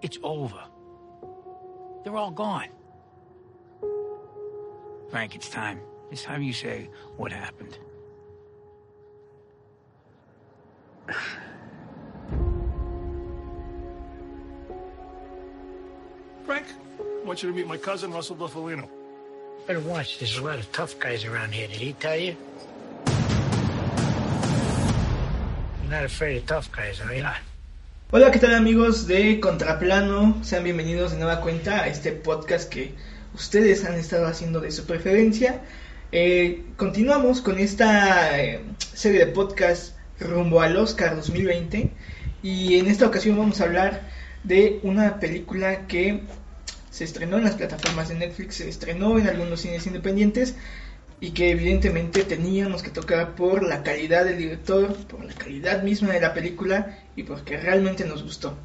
It's over. They're all gone. Frank, it's time. It's time you say what happened. Frank, I want you to meet my cousin, Russell Buffalino. Better watch. There's a lot of tough guys around here. Did he tell you? You're not afraid of tough guys, are you? Hola, ¿qué tal amigos de Contraplano? Sean bienvenidos de nueva cuenta a este podcast que ustedes han estado haciendo de su preferencia. Eh, continuamos con esta eh, serie de podcast rumbo al Oscar 2020 y en esta ocasión vamos a hablar de una película que se estrenó en las plataformas de Netflix, se estrenó en algunos cines independientes y que evidentemente teníamos que tocar por la calidad del director, por la calidad misma de la película y porque realmente nos gustó.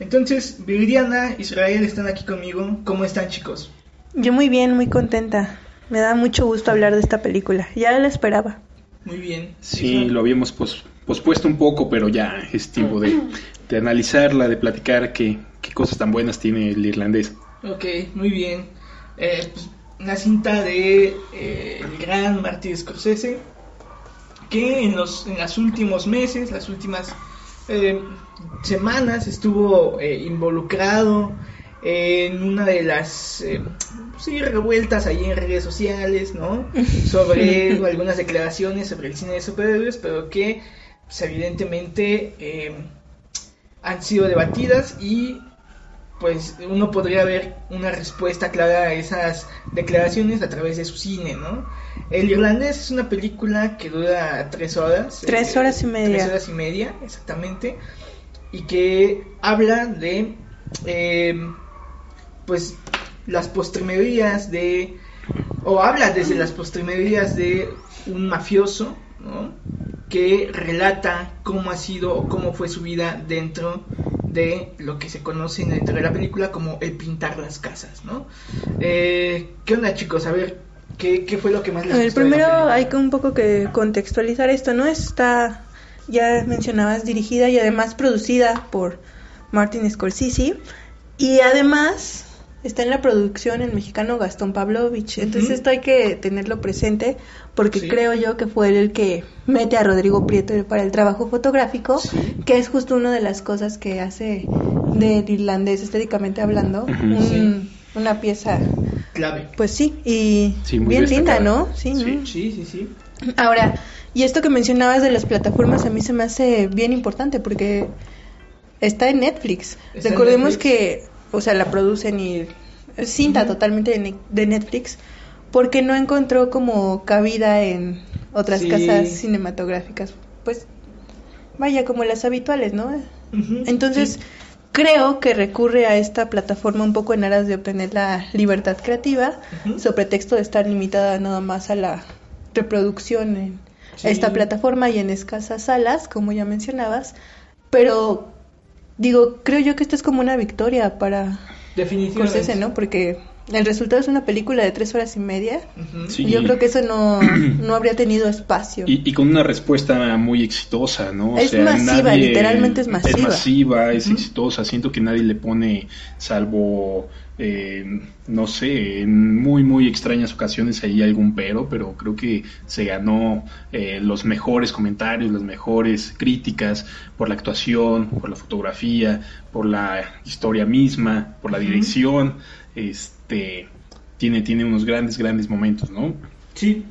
Entonces, Viridiana, Israel están aquí conmigo. ¿Cómo están chicos? Yo muy bien, muy contenta. Me da mucho gusto hablar de esta película. Ya la esperaba. Muy bien. Sí, lo habíamos pos- pospuesto un poco, pero ya es tiempo de, de analizarla, de platicar qué, qué cosas tan buenas tiene el irlandés. Ok, muy bien. Eh, pues, una cinta de eh, el gran Martin Scorsese que en los en los últimos meses, las últimas eh, semanas estuvo eh, involucrado en una de las eh, sí, revueltas ahí en redes sociales, ¿no? Sobre algunas declaraciones sobre el cine de superhéroes, pero que pues, evidentemente han sido debatidas y pues uno podría ver una respuesta clara a esas declaraciones a través de su cine, ¿no? El irlandés es una película que dura tres horas. Tres horas y media. Tres horas y media, exactamente. Y que habla de, eh, pues, las postrimerías de, o habla desde las postrimerías de un mafioso, ¿no? Que relata cómo ha sido o cómo fue su vida dentro de lo que se conoce dentro de la película como el pintar las casas, ¿no? Eh, ¿Qué onda, chicos? A ver, ¿qué, qué fue lo que más les A ver, gustó de la primero hay que un poco que contextualizar esto, ¿no? Está, ya mencionabas, dirigida y además producida por Martin Scorsese. Y además está en la producción el mexicano Gastón Pavlovich. Entonces esto hay que tenerlo presente porque Sí. creo yo que fue él el que mete a Rodrigo Prieto para el trabajo fotográfico, Sí. que es justo una de las cosas que hace del irlandés estéticamente hablando un- Sí. una pieza, Clave. pues sí, y bien linda. ¿no? Sí, Sí. ¿no? Sí, sí, sí. Ahora, y esto que mencionabas de las plataformas a mí se me hace bien importante porque está en Netflix. Está en Recordemos Netflix. que, o sea, la producen y cinta totalmente de, Ne- de Netflix porque no encontró como cabida en otras Sí. casas cinematográficas. Pues vaya, como las habituales, ¿no? Entonces, sí. creo que recurre a esta plataforma un poco en aras de obtener la libertad creativa, Ujú. sobre pretexto de estar limitada nada más a la reproducción en Sí. esta plataforma y en escasas salas, como ya mencionabas. Pero, digo, creo yo que esto es como una victoria para. Scorsese, ¿no? Porque el resultado es una película de tres horas y media. Sí. Y yo creo que eso no, no habría tenido espacio. Y, y con una respuesta muy exitosa, ¿no? Es masiva, literalmente es masiva. Es masiva, es exitosa. Siento que nadie le pone, salvo, eh, no sé, en muy, muy extrañas ocasiones ahí algún pero, pero creo que se ganó eh, los mejores comentarios, las mejores críticas por la actuación, por la fotografía, por la historia misma, por la dirección. Este. Tiene, tiene unos grandes, grandes momentos, ¿no? Sí,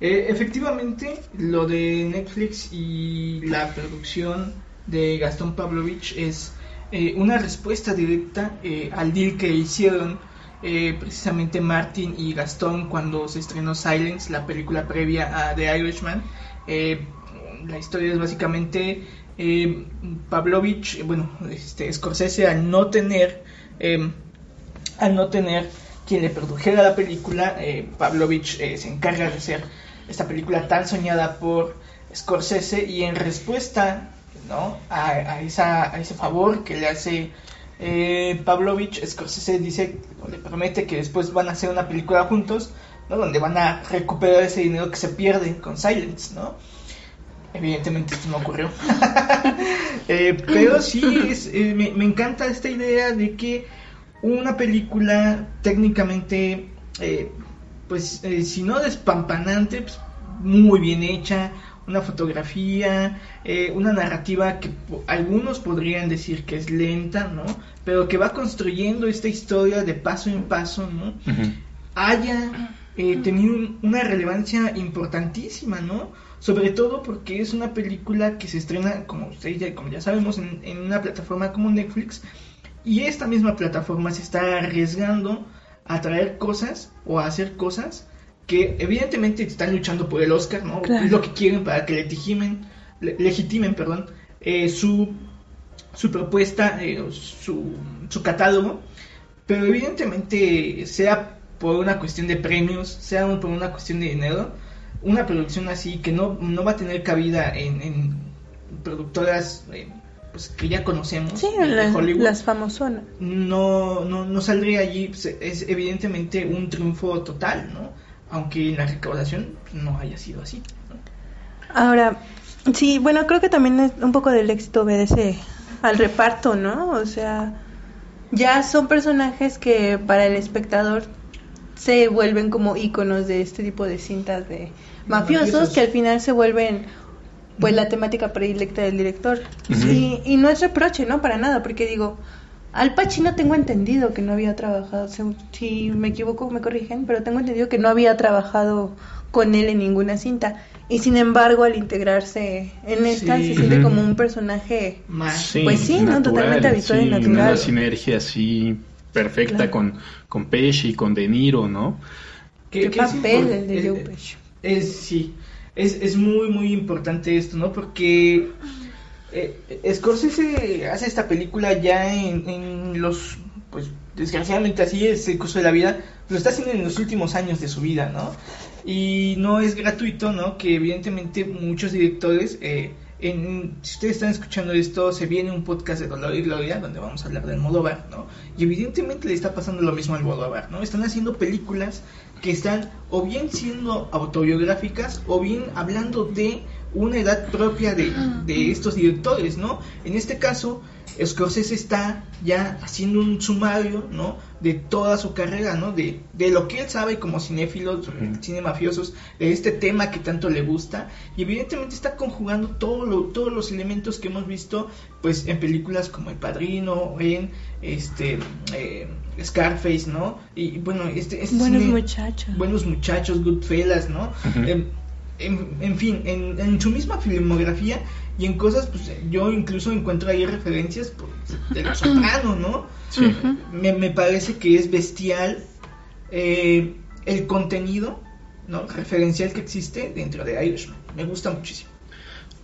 Eh, efectivamente, lo de Netflix y la producción de Gastón Pavlovich es eh, una respuesta directa eh, al deal que hicieron eh, precisamente Martin y Gastón cuando se estrenó Silence, la película previa a The Irishman. La historia es básicamente Pavlovich, bueno, este, Scorsese al no tener, al no tener quien le produjera la película, Pavlovich se encarga de hacer esta película tan soñada por Scorsese y en respuesta ¿no? a, a esa, a ese favor que le hace eh, Pavlovich, Scorsese dice, le promete que después van a hacer una película juntos, ¿no? donde van a recuperar ese dinero que se pierde con Silence, ¿no? Evidentemente esto no ocurrió. Eh, pero sí, eh, me, me encanta esta idea de que una película técnicamente, pues si no despampanante, pues, muy bien hecha, una fotografía, eh, una narrativa que algunos podrían decir que es lenta, ¿no? Pero que va construyendo esta historia de paso en paso, ¿no? Haya eh, tenido un- una relevancia importantísima, ¿no? Sobre todo porque es una película que se estrena, como ustedes ya, como ya sabemos, en, en una plataforma como Netflix, y esta misma plataforma se está arriesgando a traer cosas o a hacer cosas que evidentemente están luchando por el Oscar, ¿no? Claro. Es lo que quieren para que legitimen, le- legitimen, perdón, eh, su, su propuesta, eh, su, su catálogo, pero evidentemente sea por una cuestión de premios, sea por una cuestión de dinero, una producción así que no, no va a tener cabida en, en productoras eh, pues, que ya conocemos Sí, de la- Hollywood, las famosonas. no, no, no saldría allí, pues, es evidentemente un triunfo total, ¿no? Aunque en la recaudación no haya sido así. ¿no? Ahora, sí, bueno, creo que también es un poco del éxito obedece al reparto, ¿no? O sea, ya son personajes que para el espectador se vuelven como íconos de este tipo de cintas de mafiosos, Mafiosos. que al final se vuelven pues la temática predilecta del director. Y, y no es reproche, ¿no? Para nada, porque digo, Al Pacino tengo entendido que no había trabajado, si, si me equivoco me corrigen, pero tengo entendido que no había trabajado con él en ninguna cinta. Y sin embargo, al integrarse en esta, Sí. se siente como un personaje Más. Pues sí, ¿no? Totalmente habitual y sí, natural. Una sinergia así perfecta Claro. con, con Pesci y con De Niro, ¿no? ¿Qué papel el de Joe Pesci? Es, sí, es, es muy, muy importante esto, ¿no? Porque eh, Scorsese hace esta película ya en, los, pues desgraciadamente así es el curso de la vida, lo está haciendo en los últimos años de su vida, ¿no? Y no es gratuito, ¿no? Que evidentemente muchos directores, eh, si ustedes están escuchando esto, se viene un podcast de Dolor y Gloria donde vamos a hablar del Almodóvar, ¿no? Y evidentemente le está pasando lo mismo al Almodóvar, ¿no? Están haciendo películas que están o bien siendo autobiográficas o bien hablando de una edad propia de, de estos directores, ¿no? En este caso, Scorsese está ya haciendo un sumario, ¿no? De toda su carrera, ¿no? De, de lo que él sabe como cinéfilo, cine mafiosos, de este tema que tanto le gusta, y evidentemente está conjugando todo lo- todos los elementos que hemos visto, pues, en películas como El Padrino, en este eh, Scarface, ¿no? Y bueno, este, este Buenos cine- muchachos. Buenos muchachos, Goodfellas, ¿no? Em, en, en fin, en, en su misma filmografía y en cosas, pues yo incluso encuentro ahí referencias pues, de Los Soprano, ¿no? Sí. Me, me parece que es bestial eh, el contenido, ¿no? Referencial que existe dentro de Irishman. Me gusta muchísimo.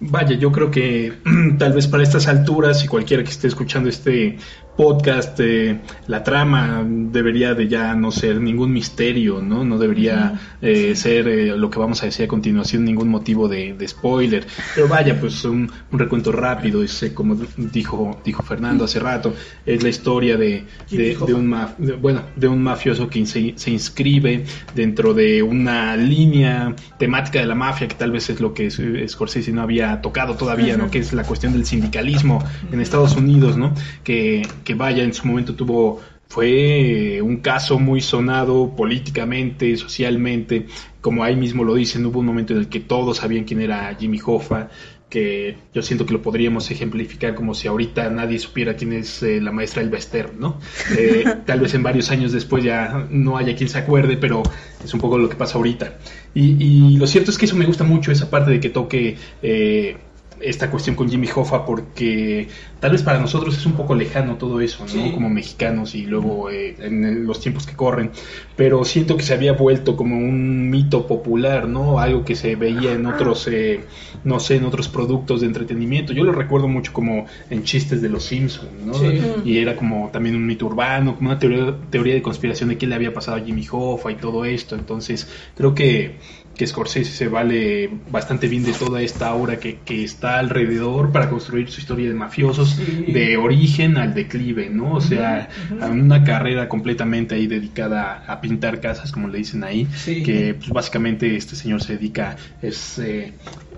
Vaya, yo creo que tal vez para estas alturas, y cualquiera que esté escuchando este podcast, eh, la trama debería de ya no ser ningún misterio, ¿no? No debería eh, ser eh, lo que vamos a decir a continuación ningún motivo de, de spoiler. Pero vaya, pues un, un recuento rápido, es, como dijo, dijo Fernando hace rato, es la historia de, de, de un, maf- de- bueno, de un mafioso que se, se inscribe dentro de una línea temática de la mafia, que tal vez es lo que Scorsese no había tocado todavía, ¿no? Que es la cuestión del sindicalismo en Estados Unidos, ¿no? Que, que vaya, en su momento tuvo fue eh, un caso muy sonado políticamente, socialmente, como ahí mismo lo dicen, hubo un momento en el que todos sabían quién era Jimmy Hoffa, que yo siento que lo podríamos ejemplificar como si ahorita nadie supiera quién es eh, la maestra del Western, ¿no? Eh, tal vez en varios años después ya no haya quien se acuerde, pero es un poco lo que pasa ahorita. Y, y lo cierto es que eso me gusta mucho, esa parte de que toque eh, esta cuestión con Jimmy Hoffa, porque tal vez para nosotros es un poco lejano todo eso, ¿no? Sí. Como mexicanos y luego eh, en los tiempos que corren, pero siento que se había vuelto como un mito popular, ¿no? Algo que se veía en otros, eh, no sé, en otros productos de entretenimiento. Yo lo recuerdo mucho como en chistes de los Simpsons, ¿no? Sí. Y era como también un mito urbano, como una teoría, teoría de conspiración de qué le había pasado a Jimmy Hoffa y todo esto. Entonces, creo que que Scorsese se vale bastante bien de toda esta aura que, que está alrededor para construir su historia de mafiosos de origen al declive, ¿no? O sea, una carrera completamente ahí dedicada a pintar casas, como le dicen ahí, que pues, básicamente este señor se dedica, es eh,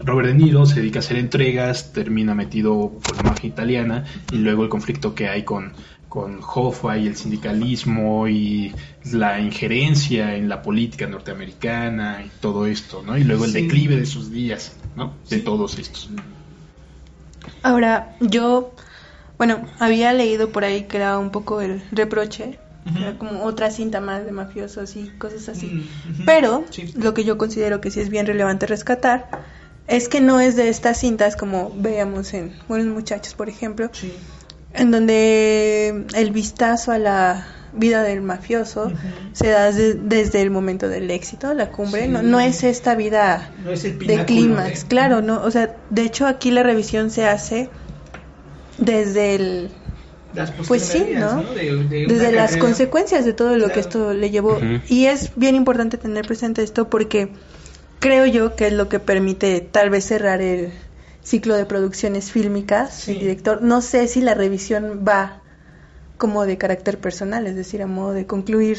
Robert De Niro, se dedica a hacer entregas, termina metido con la mafia italiana y luego el conflicto que hay con con Hoffa y el sindicalismo y la injerencia en la política norteamericana y todo esto, ¿no? Y luego el declive de sus días, ¿no? De todos estos. Ahora, yo, bueno, había leído por ahí que era un poco el reproche, era como otra cinta más de mafiosos y cosas así. Mm, Pero lo que yo considero que sí es bien relevante rescatar es que no es de estas cintas como veíamos en Buenos Muchachos, por ejemplo, Sí. En donde el vistazo a la vida del mafioso se da de- desde el momento del éxito, la cumbre, Sí. no, no es esta vida No es el de clímax, de- claro, no, o sea, de hecho aquí la revisión se hace desde el Las pues sí, ¿no? De- de una desde las carrera. consecuencias de todo lo Claro. que esto le llevó y es bien importante tener presente esto porque creo yo que es lo que permite tal vez cerrar el ciclo de producciones fílmicas Sí. el director no sé si la revisión va como de carácter personal es decir a modo de concluir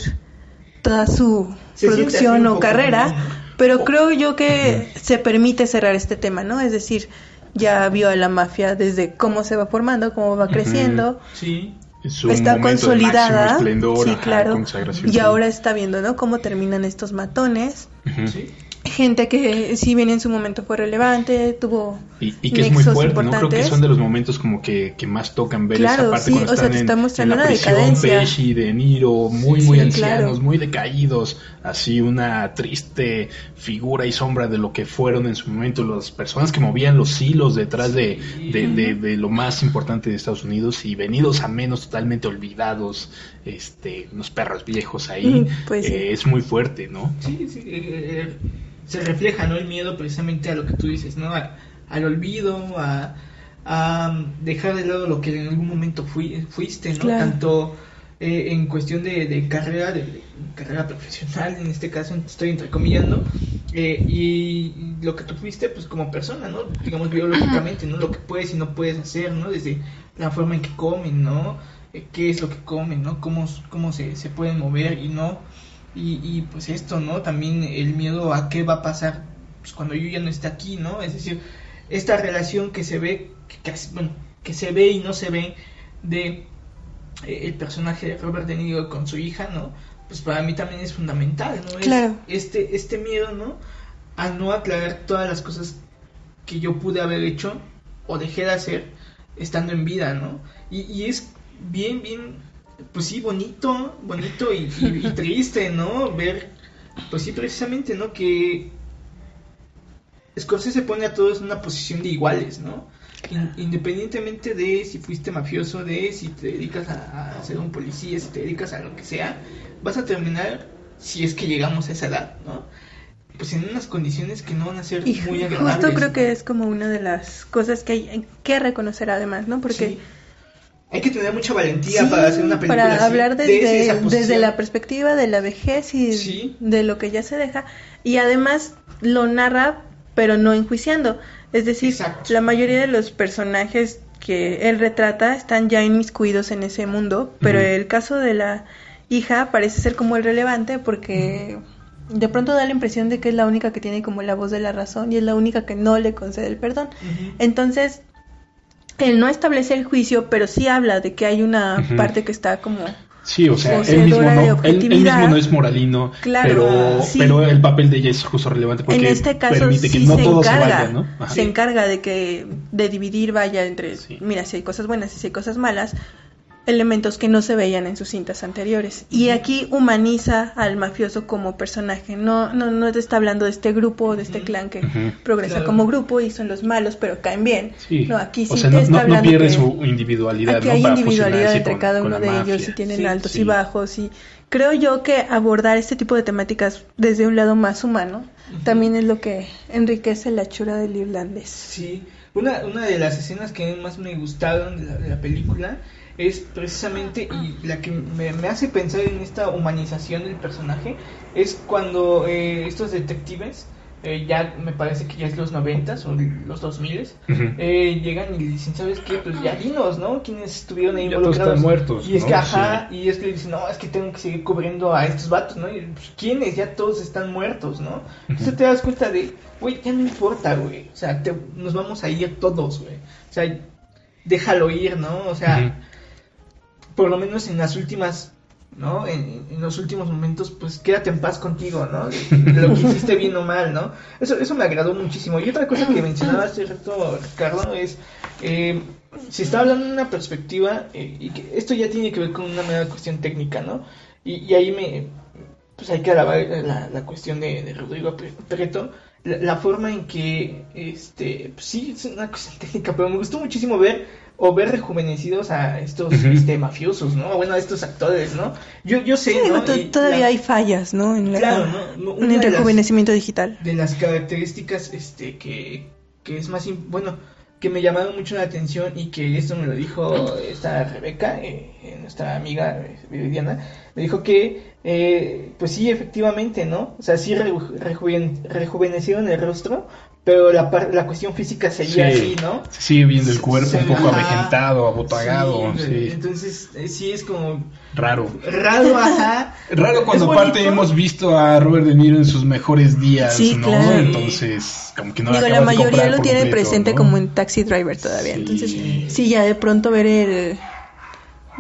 toda su Se producción o carrera pero creo yo que se permite cerrar este tema no es decir ya vio a la mafia desde cómo se va formando cómo va creciendo Sí. Está consolidada, esplendor, sí, ajá, claro, y ahora está viendo, ¿no? Cómo terminan estos matones. Sí. Gente que si bien en su momento fue relevante, tuvo Y, y que es muy fuerte, ¿no? Creo que son de los momentos como que, que más tocan ver Claro, esa parte sí, cuando o sea, están te en, está en la una prisión, decadencia. Pesci, De Niro, muy, Sí, muy sí, ancianos, claro. muy decaídos, así una triste figura y sombra de lo que fueron en su momento las personas que movían los hilos detrás de, de, de- de lo más importante de Estados Unidos y venidos a menos totalmente olvidados, este, unos perros viejos ahí, Mm, pues sí. eh, es muy fuerte, ¿no? Sí, sí, eh, eh, se refleja, ¿no? El miedo precisamente a lo que tú dices, ¿no? A- al olvido, a, a dejar de lado lo que en algún momento fui- fuiste, ¿no? Claro. Tanto eh, en cuestión de, de carrera, de, de carrera profesional, en este caso estoy entrecomillando, eh, y lo que tú fuiste, pues como persona, ¿no? Digamos biológicamente, ¿no? Lo que puedes y no puedes hacer, ¿no? Desde la forma en que comen, ¿no? Eh, ¿Qué es lo que comen, ¿no? Cómo, cómo se, se pueden mover y no. Y, y pues esto, ¿no? También el miedo a qué va a pasar pues, cuando yo ya no esté aquí, ¿no? Es decir, esta relación que se ve, que, que, bueno, que se ve y no se ve de eh, el personaje de Robert De Niro con su hija, ¿no? Pues para mí también es fundamental, ¿no? Es Claro. este, este miedo, ¿no? A no aclarar todas las cosas que yo pude haber hecho o dejé de hacer estando en vida, ¿no? Y, y es bien, bien, pues sí, bonito, bonito y, y- y triste, ¿no? Ver, pues sí, precisamente, ¿no? Que Scorsese pone a todos en una posición de iguales, ¿no? In- independientemente de si fuiste mafioso, de si te dedicas a, a ser un policía, si te dedicas a lo que sea, vas a terminar, si es que llegamos a esa edad, ¿no? Pues en unas condiciones que no van a ser y muy agradables. justo creo que es como una de las cosas que hay que reconocer además, ¿no? Porque Sí. Hay que tener mucha valentía Sí, para hacer una película para así, hablar desde desde, la perspectiva de la vejez y Sí. de lo que ya se deja y además lo narra pero no enjuiciando. Es decir Exacto. la mayoría de los personajes que él retrata están ya inmiscuidos en ese mundo pero el caso de la hija parece ser como el relevante porque de pronto da la impresión de que es la única que tiene como la voz de la razón y es la única que no le concede el perdón. Entonces, él no establece el juicio, pero sí habla de que hay una parte que está como... Sí, o sea, él mismo, no, él, él objetividad. mismo no es moralino, Claro, pero, sí. pero el papel de ella es justo relevante porque en este caso permite que no se todo encarga, se vaya, ¿no? Ajá. se encarga de que de dividir vaya entre, Sí. mira, si hay cosas buenas y si hay cosas malas, elementos que no se veían en sus cintas anteriores. Y aquí humaniza al mafioso como personaje, no no no te está hablando de este grupo, de este clan que progresa Claro. como grupo y son los malos, pero caen bien. Sí. No, aquí sí o sea, te no, está no- no hablando pierde que- su individualidad, Aquí ¿no? hay Para individualidad entre con- cada uno de mafia. ellos y tienen Sí, altos y bajos y creo yo que abordar este tipo de temáticas desde un lado más humano también es lo que enriquece la chura del irlandés. Sí, una, una de las escenas que más me gustaron de la, de la película es precisamente, y la que me, me hace pensar en esta humanización del personaje, es cuando eh, estos detectives eh, ya me parece que ya es los 90 o los 2000 Ujú. eh, llegan y le dicen, ¿sabes qué? Pues ya dinos, ¿no? ¿Quiénes estuvieron ahí Ya todos involucrados? están muertos, Y es ¿no? que, ajá, Sí. y es que le dicen, no, es que tengo que seguir cubriendo a estos vatos, ¿no? Y, pues, ¿quiénes? Ya todos están muertos, ¿no? Entonces te das cuenta de, güey, ya no importa, güey. O sea, te- nos vamos a ir todos, güey. O sea, déjalo ir, ¿no? O sea. Por lo menos en las últimas, ¿no? En, los últimos momentos, pues quédate en paz contigo, ¿no? Lo que hiciste bien o mal, ¿no? Eso, eso me agradó muchísimo. Y otra cosa que mencionaba hace rato Ricardo es, eh, se está hablando de una perspectiva, eh, y que esto ya tiene que ver con una mera cuestión técnica, ¿no? Y, y ahí me, pues hay que alabar la, la cuestión de, Rodrigo Pre- Preto, la, la forma en que, este, pues sí, es una cuestión técnica, pero me gustó muchísimo ver o ver rejuvenecidos a estos este, mafiosos, ¿no? Bueno, a estos actores, ¿no? Yo, yo sé, Sí, todavía la- hay fallas, ¿no? En la- Claro, ¿no? No, en una el de las- rejuvenecimiento digital. de las características este que, que es más bueno que me llamaron mucho la atención y que esto me lo dijo esta Rebeca eh, eh, nuestra amiga eh, Viridiana me dijo que eh, pues sí efectivamente no o sea sí reju- rejuven- rejuvenecieron el rostro pero la par- la cuestión física seguía Sí. así no sigue viendo el cuerpo Se- un poco ajá. avejentado, abotagado, Sí, sí, entonces eh, sí es como raro. raro ajá Raro cuando aparte hemos visto a Robert De Niro en sus mejores días, Sí, ¿no? claro. Entonces, como que no Digo, la de mayoría lo tiene completo, presente ¿no? como en Taxi Driver todavía. Sí. Entonces, sí, ya de pronto ver el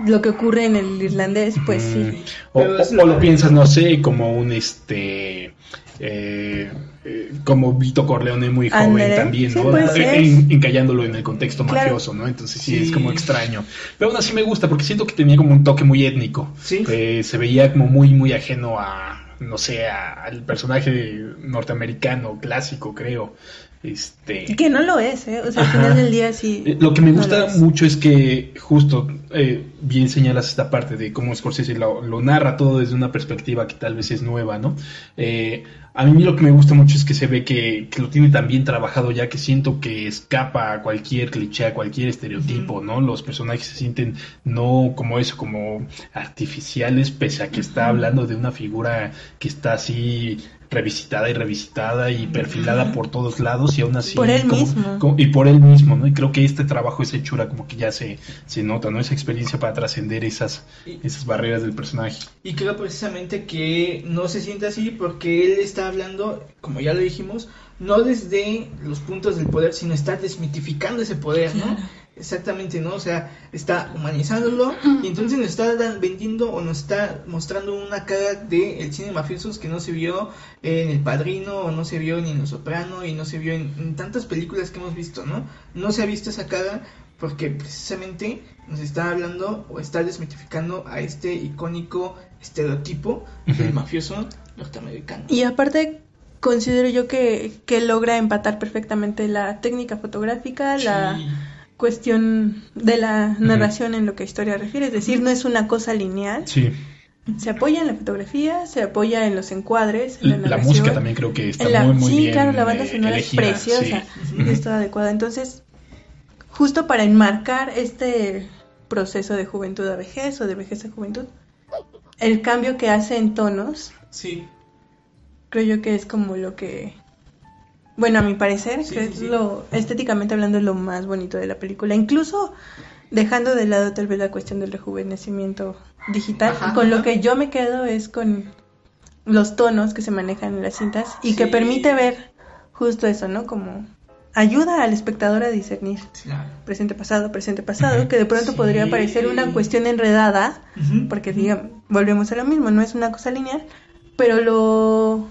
lo que ocurre en el irlandés, pues Mm. sí. O, es o- lo o lo que- piensas, no sé, como un este. eh, eh, como Vito Corleone muy joven también, Sí, ¿no? ser. en- encallándolo en el contexto Claro. mafioso, ¿no? Entonces sí, Sí. es como extraño. Pero aún así me gusta porque siento que tenía como un toque muy étnico. Sí. Eh, se veía como muy, muy ajeno a, no sé, a- al personaje norteamericano clásico, creo. Este. Que no lo es, ¿eh? O sea, al final del día sí. Eh, Lo que me gusta mucho es que justo eh, bien señalas esta parte de cómo Scorsese lo, lo narra todo desde una perspectiva que tal vez es nueva, ¿no? Eh, a mí lo que me gusta mucho es que se ve que, que lo tiene tan bien trabajado ya que siento que escapa a cualquier cliché, a cualquier estereotipo, ¿no? Los personajes se sienten no como eso, como artificiales, pese a que está hablando de una figura que está así revisitada y revisitada y perfilada por todos lados y aún así Por él como- mismo. como- y por él mismo, ¿no? Y creo que este trabajo, esa hechura, como que ya se, se nota, ¿no? Esa experiencia para trascender esas, Y- esas barreras del personaje. Y creo precisamente que no se siente así porque él está hablando, como ya lo dijimos, no desde los puntos del poder, sino está desmitificando ese poder, ¿no? Exactamente, ¿no? O sea, está humanizándolo y entonces nos está vendiendo o nos está mostrando una cara de el cine mafiosos que no se vio en El Padrino o no se vio ni en Los Soprano y no se vio en, en tantas películas que hemos visto, ¿no? No se ha visto esa cara porque precisamente nos está hablando o está desmitificando a este icónico estereotipo del mafioso norteamericano. Y aparte, considero yo que, que logra empatar perfectamente la técnica fotográfica, la. Cuestión de la narración en lo que a historia refiere. Es decir, no es una cosa lineal. Sí. Se apoya en la fotografía, se apoya en los encuadres, en la, La, narración. música también creo que está la- muy, muy sí, bien. claro, la banda eh, sonora elegida, es preciosa sí. y es toda adecuada. Entonces, justo para enmarcar este proceso de juventud a vejez o de vejez a juventud, el cambio que hace en tonos, Sí, creo yo que es como lo que, bueno, a mi parecer, Sí, lo, estéticamente hablando, es lo más bonito de la película. Incluso dejando de lado tal vez la cuestión del rejuvenecimiento digital, Ajá, con lo que yo me quedo es con los tonos que se manejan en las cintas y que permite ver justo eso, ¿no? Como ayuda al espectador a discernir claro. presente pasado, presente pasado, que de pronto Sí. podría parecer una cuestión enredada, porque digamos, volvemos a lo mismo, no es una cosa lineal, pero lo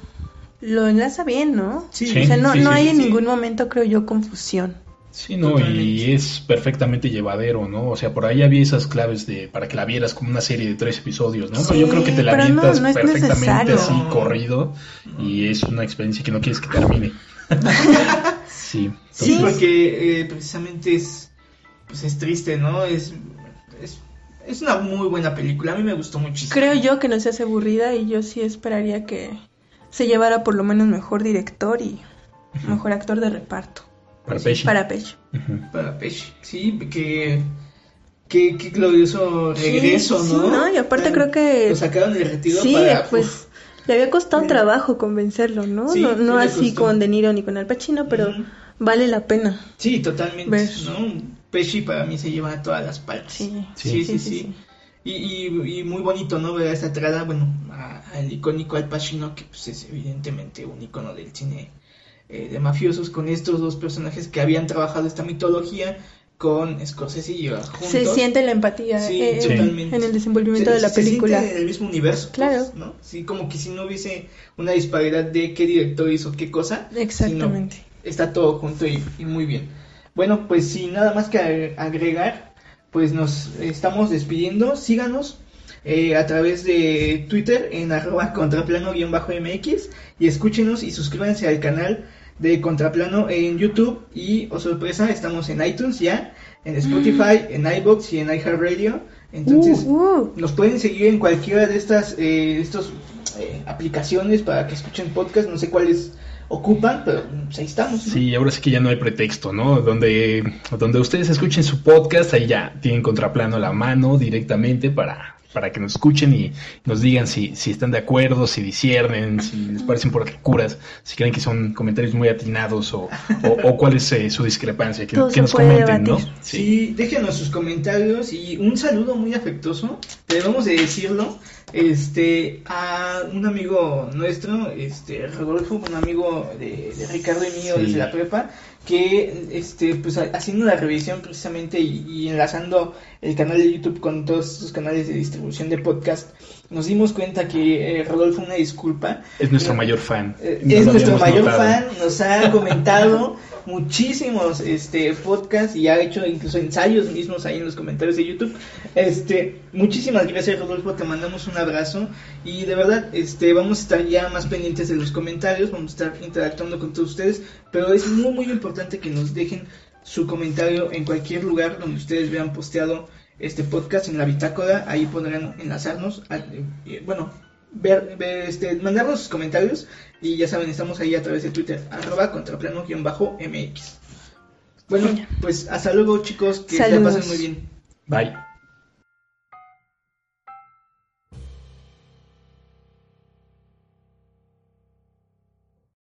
lo enlaza bien, ¿no? Sí, o sea, no, sí, no sí, hay en sí. ningún momento, creo yo, confusión. Sí, no, Totalmente. y es perfectamente llevadero, ¿no? O sea, por ahí había esas claves de para que la vieras como una serie de tres episodios, ¿no? pero yo creo que te la no, avientas no perfectamente necesario. así corrido y es una experiencia que no quieres que termine. sí. Sí, Sí. porque eh, precisamente es pues es triste, ¿no? Es, es es una muy buena película, a mí me gustó muchísimo. Creo yo que no se hace aburrida y yo sí esperaría que se llevara por lo menos mejor director y mejor actor de reparto Para Pesci. para Pech. Ujú. para Pesci, sí, que qué, qué glorioso regreso, Sí, ¿no? sí, ¿no? Y aparte creo que- lo sacaron del retiro Sí, para pues uf, Le había costado trabajo convencerlo, ¿no? Sí, no sí así costó. con De Niro ni con Al Pacino, pero vale la pena. Sí, totalmente, Ver. ¿no? Pesci para mí se lleva todas las palmas. Sí. Sí, sí, sí. Y, y, y muy bonito, ¿no? Ver esta entrada, bueno, al icónico Al Pacino, que pues, es evidentemente un icono del cine eh, de mafiosos, con estos dos personajes que habían trabajado esta mitología con Scorsese y juntos. Se siente la empatía Sí, eh, Sí. en el desenvolvimiento Se- de la se película. siente el mismo universo, pues, Claro. ¿no? Sí, como que si no hubiese una disparidad de qué director hizo qué cosa. Exactamente. está todo junto y, y muy bien. Bueno, pues sin nada más que agre- agregar, pues nos estamos despidiendo. Síganos eh, a través de Twitter en arroba contraplano-mx y escúchenos y suscríbanse al canal de Contraplano en YouTube y, oh sorpresa, estamos en iTunes ya, en Spotify, en iBox y en iHeartRadio. Entonces, Uh, uh. nos pueden seguir en cualquiera de estas eh, estos, eh, aplicaciones para que escuchen podcast. No sé cuáles ocupan, pero pues, ahí estamos. Sí, ahora sí que ya no hay pretexto, ¿no? Donde, donde ustedes escuchen su podcast, ahí ya tienen contraplano a la mano directamente para, para que nos escuchen y nos digan si, si están de acuerdo, si disiernen, si les parecen por curas, si creen que son comentarios muy atinados o, o, o cuál es eh, su discrepancia, que, nos comenten, ¿no? Sí, déjenos sus comentarios y un saludo muy afectuoso, debemos de decirlo, este, a un amigo nuestro, este, Rodolfo, un amigo de, de Ricardo y mío Sí. desde la prepa, que, este, pues ha- haciendo la revisión precisamente y, y enlazando el canal de YouTube con todos sus canales de distribución de podcast, nos dimos cuenta que eh, Rodolfo, una disculpa, Es nuestro No. mayor fan. eh, es nuestro mayor notado. fan, nos ha comentado muchísimos este podcasts y ha hecho incluso ensayos mismos ahí en los comentarios de YouTube. Este, muchísimas gracias Rodolfo, te mandamos un abrazo y de verdad este vamos a estar ya más pendientes de los comentarios, vamos a estar interactuando con todos ustedes, pero es muy muy importante que nos dejen su comentario en cualquier lugar donde ustedes vean posteado este podcast en la bitácora, ahí podrán enlazarnos, eh, bueno, ver, ver, este, mandarnos sus comentarios y ya saben, estamos ahí a través de Twitter, arroba contraplano-mx. Bueno, pues hasta luego chicos, que se la pasen muy bien. Bye.